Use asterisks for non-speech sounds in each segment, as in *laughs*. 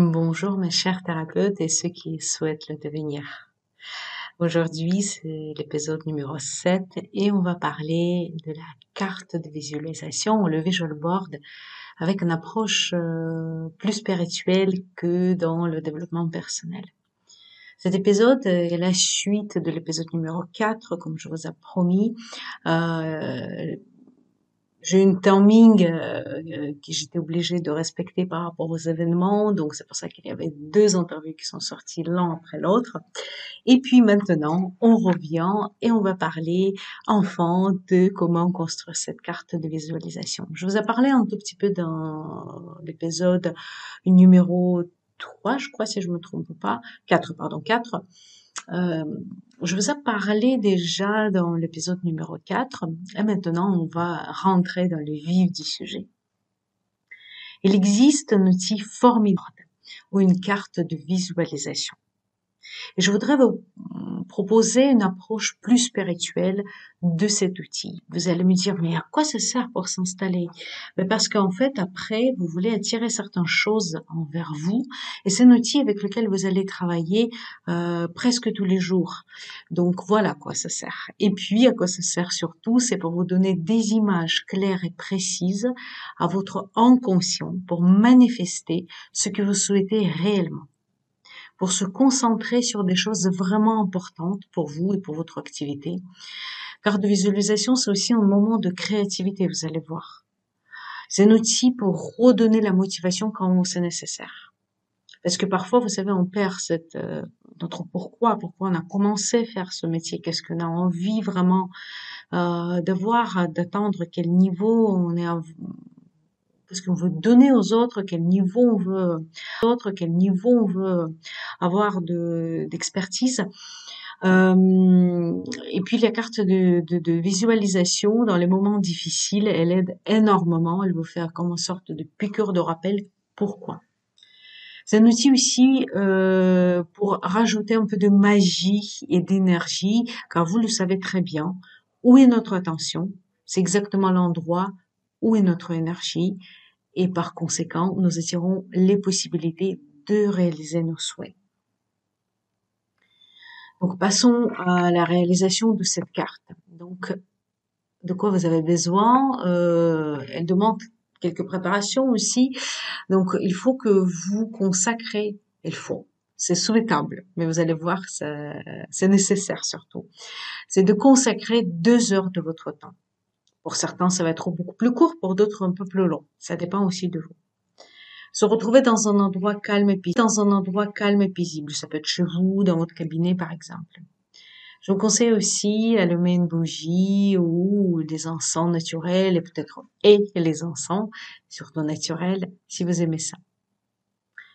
Bonjour mes chers thérapeutes et ceux qui souhaitent le devenir. Aujourd'hui, c'est l'épisode numéro 7 et on va parler de la carte de visualisation le visual board avec une approche euh, plus spirituelle que dans le développement personnel. Cet épisode est la suite de l'épisode numéro 4, comme je vous ai promis. Euh, j'ai une timing euh, euh, que j'étais obligée de respecter par rapport aux événements, donc c'est pour ça qu'il y avait deux interviews qui sont sorties l'un après l'autre. Et puis maintenant, on revient et on va parler enfin de comment construire cette carte de visualisation. Je vous ai parlé un tout petit peu dans l'épisode numéro 3, je crois, si je me trompe pas, 4, pardon, 4, euh, je vous ai parlé déjà dans l'épisode numéro 4 et maintenant on va rentrer dans le vif du sujet. Il existe un outil formidable ou une carte de visualisation. Je voudrais vous proposer une approche plus spirituelle de cet outil. Vous allez me dire, mais à quoi ça sert pour s'installer? Ben Parce qu'en fait, après, vous voulez attirer certaines choses envers vous, et c'est un outil avec lequel vous allez travailler euh, presque tous les jours. Donc voilà à quoi ça sert. Et puis, à quoi ça sert surtout, c'est pour vous donner des images claires et précises à votre inconscient pour manifester ce que vous souhaitez réellement pour se concentrer sur des choses vraiment importantes pour vous et pour votre activité. Car de visualisation, c'est aussi un moment de créativité, vous allez voir. C'est un outil pour redonner la motivation quand c'est nécessaire. Parce que parfois, vous savez, on perd cette, euh, notre pourquoi, pourquoi on a commencé à faire ce métier, qu'est-ce qu'on a envie vraiment euh, de voir, d'atteindre quel niveau on est, parce qu'on veut donner aux autres, quel niveau on veut, autres, quel niveau on veut avoir de d'expertise. Euh, et puis la carte de, de, de, visualisation dans les moments difficiles, elle aide énormément. Elle vous fait comme une sorte de piqûre de rappel. Pourquoi? C'est un outil aussi euh, pour rajouter un peu de magie et d'énergie, car vous le savez très bien. Où est notre attention? C'est exactement l'endroit où est notre énergie et par conséquent, nous attirons les possibilités de réaliser nos souhaits. Donc, passons à la réalisation de cette carte. Donc, de quoi vous avez besoin? Euh, Elle demande quelques préparations aussi. Donc, il faut que vous consacrez, il faut, c'est souhaitable, mais vous allez voir, c'est nécessaire surtout. C'est de consacrer deux heures de votre temps pour certains, ça va être beaucoup plus court, pour d'autres un peu plus long. Ça dépend aussi de vous. Se retrouver dans un endroit calme et paisible. Dans un endroit calme et paisible. Ça peut être chez vous, dans votre cabinet, par exemple. Je vous conseille aussi allumer une bougie ou des encens naturels et peut-être et les encens, surtout naturels, si vous aimez ça.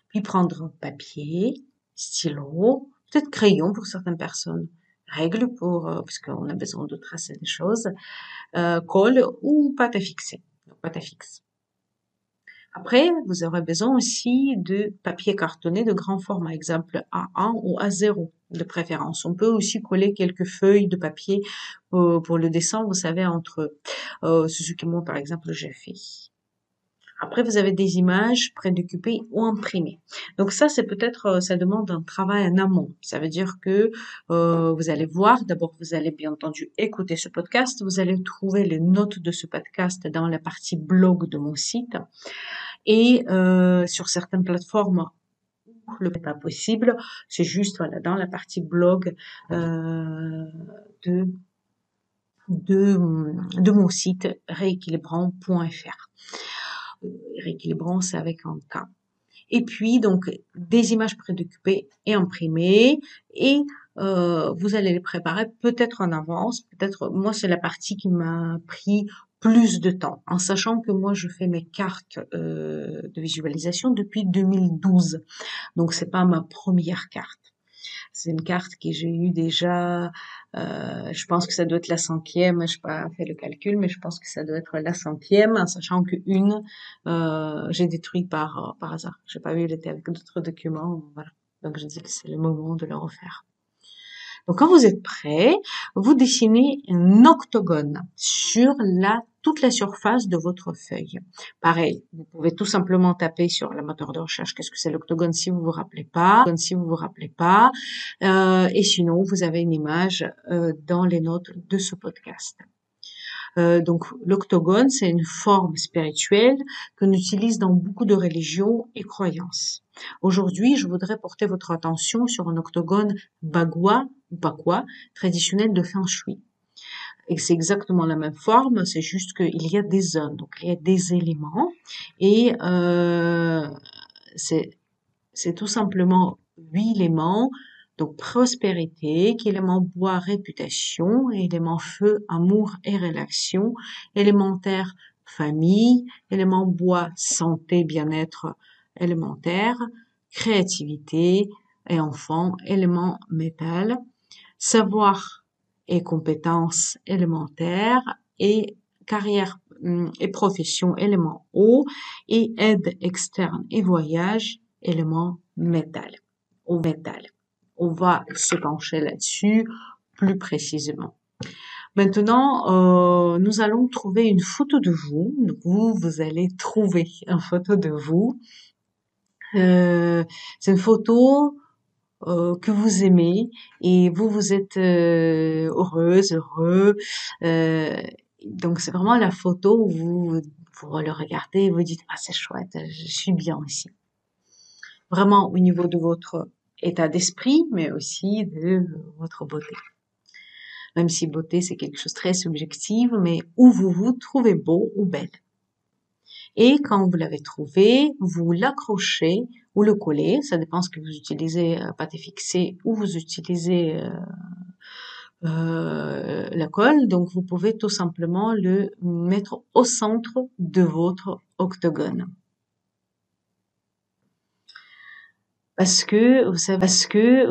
Puis prendre papier, stylo, peut-être crayon pour certaines personnes, règles pour, euh, puisqu'on a besoin de tracer des choses, euh, colle ou pâte à fixer, pâte à fixe. Après, vous aurez besoin aussi de papier cartonné de grand format, exemple A1 ou A0 de préférence. On peut aussi coller quelques feuilles de papier euh, pour le dessin, vous savez, entre euh, ce que moi, par exemple, j'ai fait. Après, vous avez des images préoccupées ou imprimées. Donc ça, c'est peut-être, euh, ça demande un travail en amont. Ça veut dire que euh, vous allez voir, d'abord, vous allez bien entendu écouter ce podcast. Vous allez trouver les notes de ce podcast dans la partie blog de mon site. Et euh, sur certaines plateformes, le pas possible, c'est juste voilà dans la partie blog euh, de de, de mon site rééquilibrant.fr rééquilibrant, avec un. Et puis, donc, des images préoccupées et imprimées. Et euh, vous allez les préparer peut-être en avance. Peut-être, moi, c'est la partie qui m'a pris plus de temps, en sachant que moi je fais mes cartes euh, de visualisation depuis 2012. Donc c'est pas ma première carte. C'est une carte que j'ai eue déjà, euh, je pense que ça doit être la centième, je n'ai pas fait le calcul, mais je pense que ça doit être la centième, en sachant qu'une, euh, j'ai détruit par, par hasard. J'ai pas vu, elle était avec d'autres documents, voilà. Donc je dis que c'est le moment de le refaire. Donc quand vous êtes prêt, vous dessinez un octogone sur la toute la surface de votre feuille. Pareil, vous pouvez tout simplement taper sur la moteur de recherche qu'est-ce que c'est l'octogone si vous vous rappelez pas, si vous vous rappelez pas, euh, et sinon vous avez une image euh, dans les notes de ce podcast. Euh, donc l'octogone, c'est une forme spirituelle qu'on utilise dans beaucoup de religions et croyances. Aujourd'hui, je voudrais porter votre attention sur un octogone bagua ou traditionnel de feng shui. Et c'est exactement la même forme, c'est juste qu'il y a des zones, donc il y a des éléments, et euh, c'est tout simplement huit éléments donc prospérité, élément bois, réputation, élément feu, amour et relation, élémentaire, famille, élément bois, santé, bien-être élémentaire, créativité et enfant, élément métal, savoir et compétences élémentaires et carrière hum, et profession élément eau et aide externe et voyage élément métal ou métal. On va se pencher là-dessus plus précisément. Maintenant, euh, nous allons trouver une photo de vous. Vous, vous allez trouver une photo de vous. Euh, c'est une photo euh, que vous aimez et vous, vous êtes heureuse, heureux. donc c'est vraiment la photo où vous, vous le regardez et vous dites ah c'est chouette, je suis bien ici. Vraiment au niveau de votre état d'esprit, mais aussi de votre beauté. Même si beauté, c'est quelque chose de très subjectif, mais où vous vous trouvez beau ou belle. Et quand vous l'avez trouvé, vous l'accrochez ou le collez, ça dépend ce que vous utilisez, euh, pâté fixé ou vous utilisez euh, euh, la colle. Donc vous pouvez tout simplement le mettre au centre de votre octogone. Parce que vous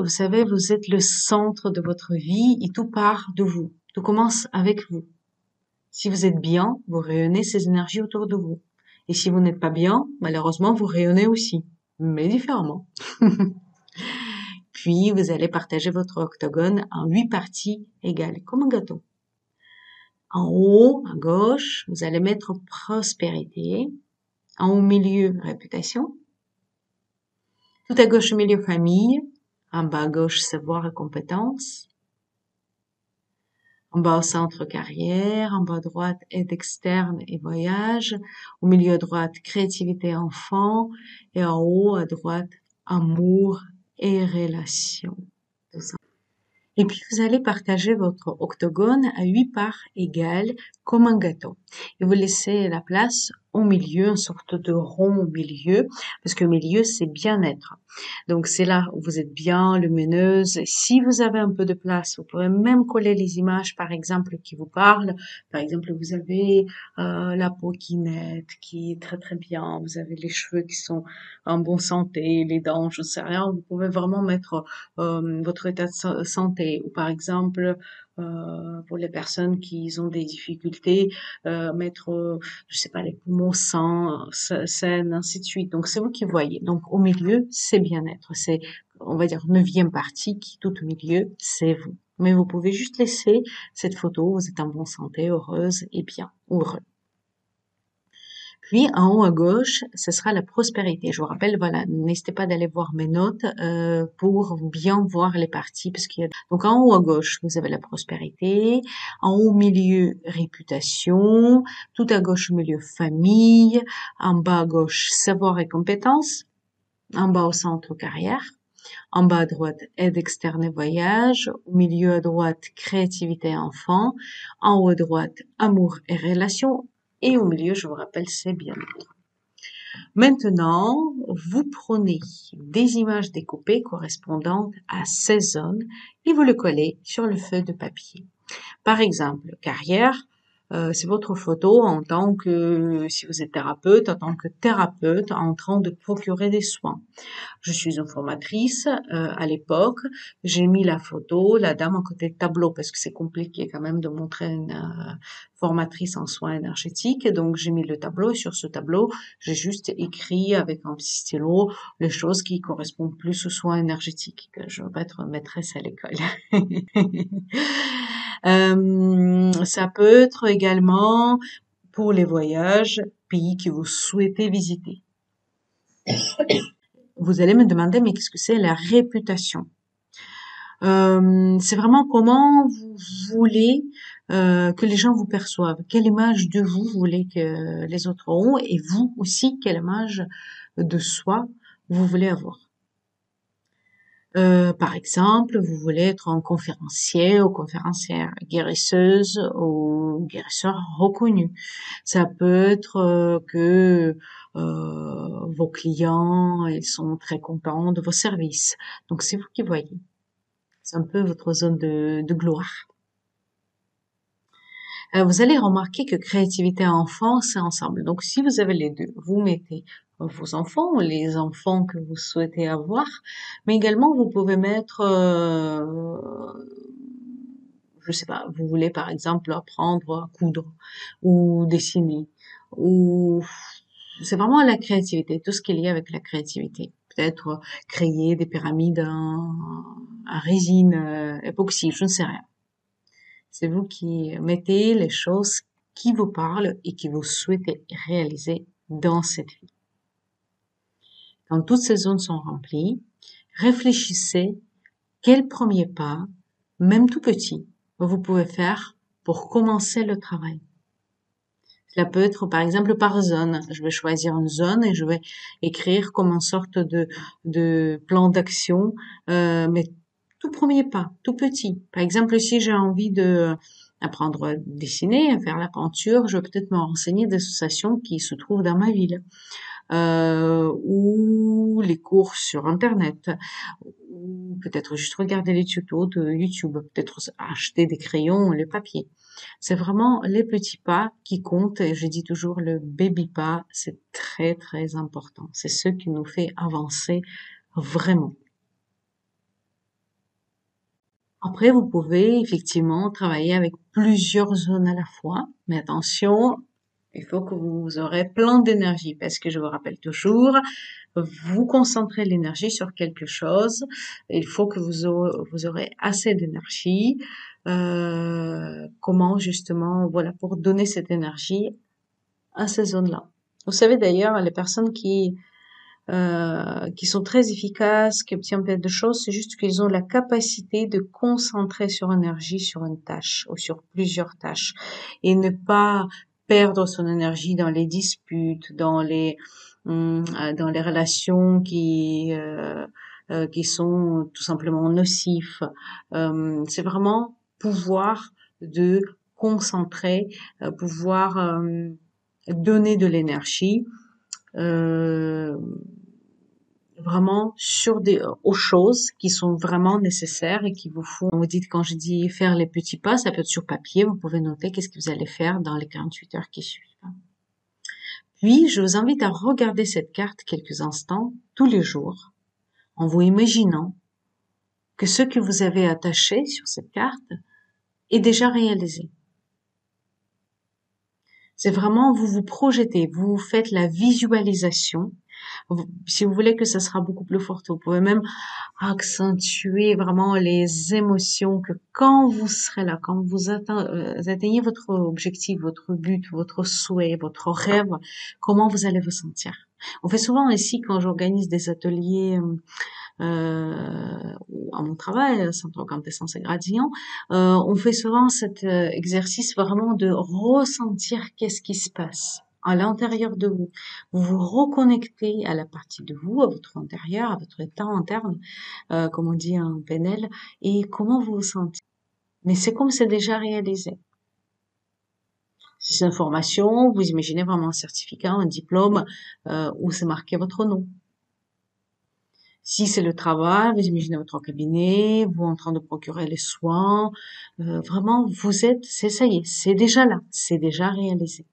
savez, vous vous êtes le centre de votre vie et tout part de vous. Tout commence avec vous. Si vous êtes bien, vous rayonnez ces énergies autour de vous. Et si vous n'êtes pas bien, malheureusement, vous rayonnez aussi, mais différemment. *laughs* Puis, vous allez partager votre octogone en huit parties égales, comme un gâteau. En haut, à gauche, vous allez mettre prospérité. En haut milieu, réputation. Tout à gauche, milieu famille. En bas à gauche, savoir et compétences. En bas au centre, carrière. En bas à droite, aide externe et voyage. Au milieu à droite, créativité enfant. Et en haut à droite, amour et relations. Et puis vous allez partager votre octogone à huit parts égales comme un gâteau. Et vous laissez la place au milieu, une sorte de rond au milieu, parce que milieu, c'est bien-être. Donc c'est là où vous êtes bien, lumineuse. Si vous avez un peu de place, vous pouvez même coller les images, par exemple, qui vous parlent. Par exemple, vous avez euh, la peau qui nette, qui est très très bien. Vous avez les cheveux qui sont en bonne santé, les dents, je ne sais rien. Vous pouvez vraiment mettre euh, votre état de santé. Ou par exemple, euh, pour les personnes qui ont des difficultés, euh, mettre, euh, je sais pas, les poumons sains, saines, ainsi de suite. Donc c'est vous qui voyez. Donc au milieu, c'est bien-être. C'est, on va dire, neuvième partie qui tout au milieu, c'est vous. Mais vous pouvez juste laisser cette photo, vous êtes en bonne santé, heureuse et bien, heureux. Puis en haut à gauche, ce sera la prospérité. Je vous rappelle, voilà, n'hésitez pas d'aller voir mes notes euh, pour bien voir les parties, parce qu'il y a donc en haut à gauche, vous avez la prospérité, en haut au milieu réputation, tout à gauche au milieu famille, en bas à gauche savoir et compétences, en bas au centre carrière. En bas à droite, aide externe et voyage. Au milieu à droite, créativité et enfant. En haut à droite, amour et relations et au milieu, je vous rappelle, c'est bien-être. Maintenant, vous prenez des images découpées correspondantes à ces zones et vous le collez sur le feu de papier. Par exemple, carrière, euh, c'est votre photo en tant que, si vous êtes thérapeute, en tant que thérapeute en train de procurer des soins. Je suis une formatrice euh, à l'époque. J'ai mis la photo, la dame à côté de tableau parce que c'est compliqué quand même de montrer une euh, formatrice en soins énergétiques. Donc j'ai mis le tableau et sur ce tableau, j'ai juste écrit avec un petit stylo les choses qui correspondent plus aux soins énergétiques. Que je veux être maîtresse à l'école. *laughs* Euh, ça peut être également pour les voyages, pays que vous souhaitez visiter. Vous allez me demander, mais qu'est-ce que c'est la réputation? Euh, C'est vraiment comment vous voulez euh, que les gens vous perçoivent, quelle image de vous vous voulez que les autres ont, et vous aussi, quelle image de soi vous voulez avoir. Euh, par exemple, vous voulez être un conférencier ou conférencière guérisseuse ou guérisseur reconnu. Ça peut être euh, que euh, vos clients, ils sont très contents de vos services. Donc c'est vous qui voyez. C'est un peu votre zone de, de gloire. Vous allez remarquer que créativité et enfant, c'est ensemble. Donc si vous avez les deux, vous mettez vos enfants, les enfants que vous souhaitez avoir, mais également vous pouvez mettre, euh, je sais pas, vous voulez par exemple apprendre à coudre ou dessiner, ou c'est vraiment la créativité, tout ce qui est lié avec la créativité. Peut-être créer des pyramides à, résine euh, époxy, je ne sais rien. C'est vous qui mettez les choses qui vous parlent et qui vous souhaitez réaliser dans cette vie. Quand toutes ces zones sont remplies, réfléchissez quel premier pas, même tout petit, vous pouvez faire pour commencer le travail. Cela peut être par exemple par zone. Je vais choisir une zone et je vais écrire comme une sorte de, de plan d'action, euh, tout premier pas, tout petit. Par exemple, si j'ai envie de apprendre à dessiner, à faire la peinture, je vais peut-être me renseigner des associations qui se trouvent dans ma ville euh, ou les cours sur Internet, ou peut-être juste regarder les tutos de YouTube, peut-être acheter des crayons, les papiers. C'est vraiment les petits pas qui comptent et je dis toujours le baby pas, c'est très très important. C'est ce qui nous fait avancer vraiment. Après, vous pouvez effectivement travailler avec plusieurs zones à la fois, mais attention, il faut que vous aurez plein d'énergie parce que je vous rappelle toujours, vous concentrez l'énergie sur quelque chose. Il faut que vous, aurez assez d'énergie. Euh, comment justement, voilà, pour donner cette énergie à ces zones-là. Vous savez d'ailleurs, les personnes qui euh, qui sont très efficaces, qui obtiennent plein de choses, c'est juste qu'ils ont la capacité de concentrer sur énergie sur une tâche ou sur plusieurs tâches et ne pas perdre son énergie dans les disputes, dans les hum, euh, dans les relations qui euh, euh, qui sont tout simplement nocifs. Hum, c'est vraiment pouvoir de concentrer, pouvoir donner de l'énergie vraiment sur des euh, aux choses qui sont vraiment nécessaires et qui vous font. Vous dites quand je dis faire les petits pas, ça peut être sur papier. Vous pouvez noter qu'est-ce que vous allez faire dans les 48 heures qui suivent. Puis, je vous invite à regarder cette carte quelques instants tous les jours en vous imaginant que ce que vous avez attaché sur cette carte est déjà réalisé. C'est vraiment, vous vous projetez, vous faites la visualisation si vous voulez que ça sera beaucoup plus fort, vous pouvez même accentuer vraiment les émotions que quand vous serez là, quand vous euh, atteignez votre objectif, votre but, votre souhait, votre rêve, comment vous allez vous sentir. On fait souvent ici quand j'organise des ateliers euh, à mon travail, Centre Quintessence et Gradient, euh, on fait souvent cet euh, exercice vraiment de ressentir qu'est-ce qui se passe à l'intérieur de vous. Vous vous reconnectez à la partie de vous, à votre intérieur, à votre état interne, euh, comme on dit en PNL, et comment vous vous sentez. Mais c'est comme c'est déjà réalisé. Une formation, vous imaginez vraiment un certificat, un diplôme euh, où c'est marqué votre nom. Si c'est le travail, vous imaginez votre cabinet, vous en train de procurer les soins, euh, vraiment, vous êtes, c'est ça y est, c'est déjà là, c'est déjà réalisé.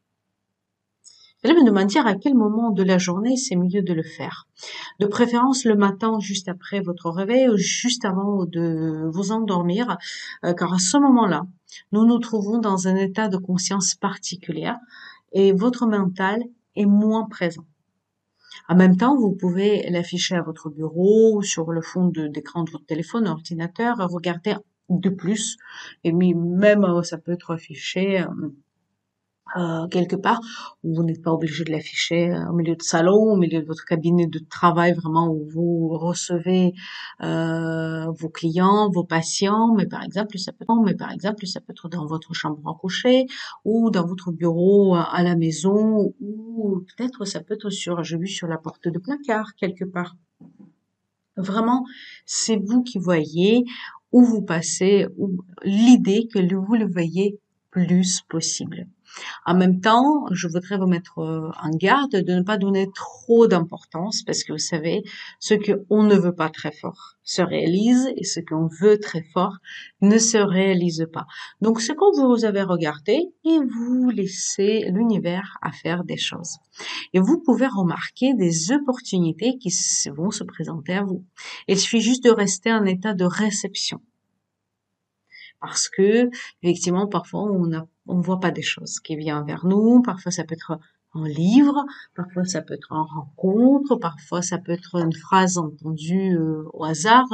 Vous allez me demander à quel moment de la journée c'est mieux de le faire? De préférence le matin juste après votre réveil ou juste avant de vous endormir, euh, car à ce moment-là, nous nous trouvons dans un état de conscience particulier et votre mental est moins présent. En même temps, vous pouvez l'afficher à votre bureau ou sur le fond d'écran de, votre téléphone, ordinateur, regarder de plus. Et même, euh, ça peut être affiché euh, euh, quelque part où vous n'êtes pas obligé de l'afficher euh, au milieu de salon, au milieu de votre cabinet de travail vraiment où vous recevez euh, vos clients, vos patients, mais par exemple ça peut mais par exemple ça peut être dans votre chambre à coucher ou dans votre bureau à la maison ou peut-être ça peut être sur j'ai vu sur la porte de placard quelque part. Vraiment, c'est vous qui voyez où vous passez, l'idée que vous le voyez plus possible. En même temps, je voudrais vous mettre euh, en garde de ne pas donner trop d'importance parce que vous savez, ce qu'on ne veut pas très fort se réalise et ce qu'on veut très fort ne se réalise pas. Donc, ce qu'on vous avez regardé et vous laissez l'univers à faire des choses. Et vous pouvez remarquer des opportunités qui vont se présenter à vous. Il suffit juste de rester en état de réception parce que effectivement parfois on ne on voit pas des choses qui viennent vers nous. Parfois ça peut être un livre. Parfois ça peut être en rencontre. Parfois ça peut être une phrase entendue euh, au hasard.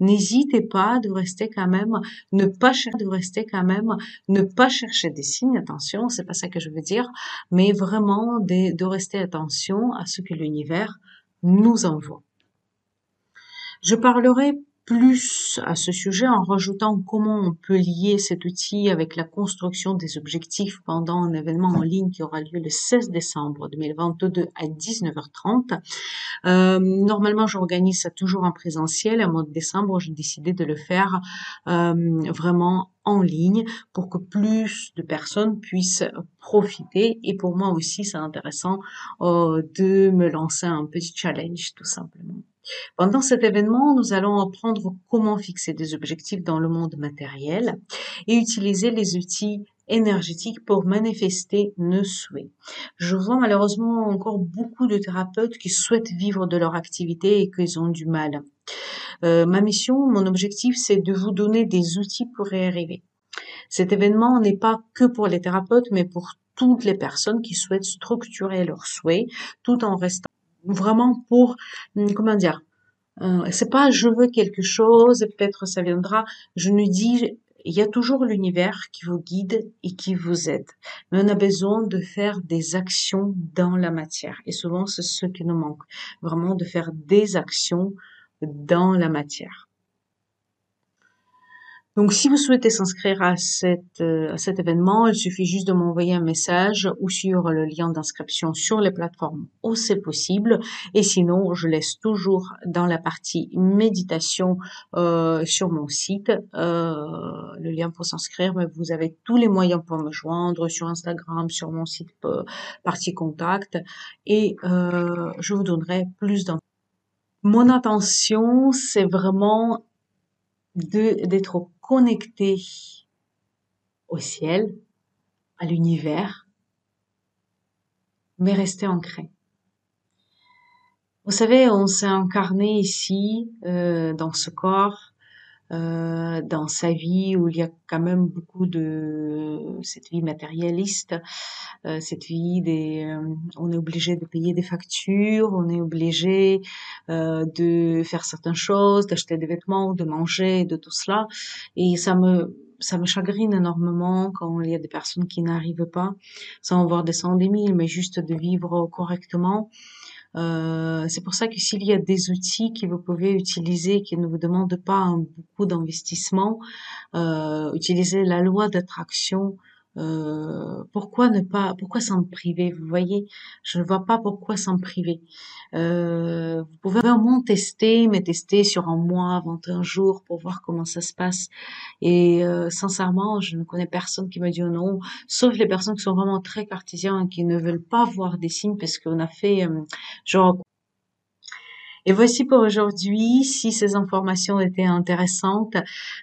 N'hésitez pas de rester quand même ne pas chercher de rester quand même ne pas chercher des signes attention c'est pas ça que je veux dire mais vraiment de rester attention à ce que l'univers nous envoie. Je parlerai plus à ce sujet en rajoutant comment on peut lier cet outil avec la construction des objectifs pendant un événement en ligne qui aura lieu le 16 décembre 2022 à 19h30. Euh, normalement, j'organise ça toujours en présentiel. En mois de décembre, j'ai décidé de le faire euh, vraiment en ligne pour que plus de personnes puissent profiter. Et pour moi aussi, c'est intéressant euh, de me lancer un petit challenge, tout simplement. Pendant cet événement, nous allons apprendre comment fixer des objectifs dans le monde matériel et utiliser les outils énergétiques pour manifester nos souhaits. Je vois malheureusement encore beaucoup de thérapeutes qui souhaitent vivre de leur activité et qu'ils ont du mal. Euh, ma mission, mon objectif, c'est de vous donner des outils pour y arriver. Cet événement n'est pas que pour les thérapeutes, mais pour toutes les personnes qui souhaitent structurer leurs souhaits tout en restant vraiment pour, hum, comment dire, euh, c'est pas je veux quelque chose peut-être ça viendra. Je nous dis, il y a toujours l'univers qui vous guide et qui vous aide. Mais on a besoin de faire des actions dans la matière. Et souvent, c'est ce qui nous manque. Vraiment de faire des actions dans la matière. Donc, si vous souhaitez s'inscrire à, euh, à cet événement, il suffit juste de m'envoyer un message ou sur le lien d'inscription sur les plateformes où c'est possible. Et sinon, je laisse toujours dans la partie méditation euh, sur mon site euh, le lien pour s'inscrire. Mais vous avez tous les moyens pour me joindre sur Instagram, sur mon site euh, partie contact, et euh, je vous donnerai plus d'informations. Mon intention, c'est vraiment d'être connecté au ciel, à l'univers, mais rester ancré. Vous savez, on s'est incarné ici, euh, dans ce corps, euh, dans sa vie où il y a quand même beaucoup de cette vie matérialiste, euh, cette vie des, euh, on est obligé de payer des factures, on est obligé euh, de faire certaines choses, d'acheter des vêtements, de manger, de tout cela, et ça me ça me chagrine énormément quand il y a des personnes qui n'arrivent pas, sans avoir des cent des mille, mais juste de vivre correctement. Euh, c'est pour ça que s'il y a des outils que vous pouvez utiliser qui ne vous demandent pas beaucoup d'investissement, euh, utilisez la loi d'attraction euh, pourquoi ne pas, pourquoi s'en priver? Vous voyez, je ne vois pas pourquoi s'en priver. Euh, vous pouvez vraiment tester, mais tester sur un mois, 21 jours pour voir comment ça se passe. Et euh, sincèrement, je ne connais personne qui me dit non, sauf les personnes qui sont vraiment très cartésiens et qui ne veulent pas voir des signes parce qu'on a fait genre Et voici pour aujourd'hui. Si ces informations étaient intéressantes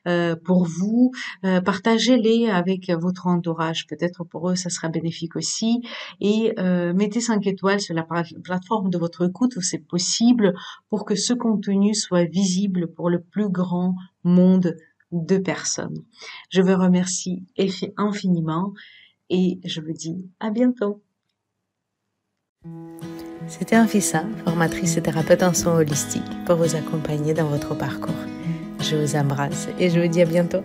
euh, pour vous, euh, partagez-les avec votre entourage. Peut-être pour eux, ça sera bénéfique aussi. Et euh, mettez 5 étoiles sur la plateforme de votre écoute où c'est possible pour que ce contenu soit visible pour le plus grand monde de personnes. Je vous remercie infiniment et je vous dis à bientôt. C'était Anfissa, formatrice et thérapeute en soins holistiques, pour vous accompagner dans votre parcours. Je vous embrasse et je vous dis à bientôt.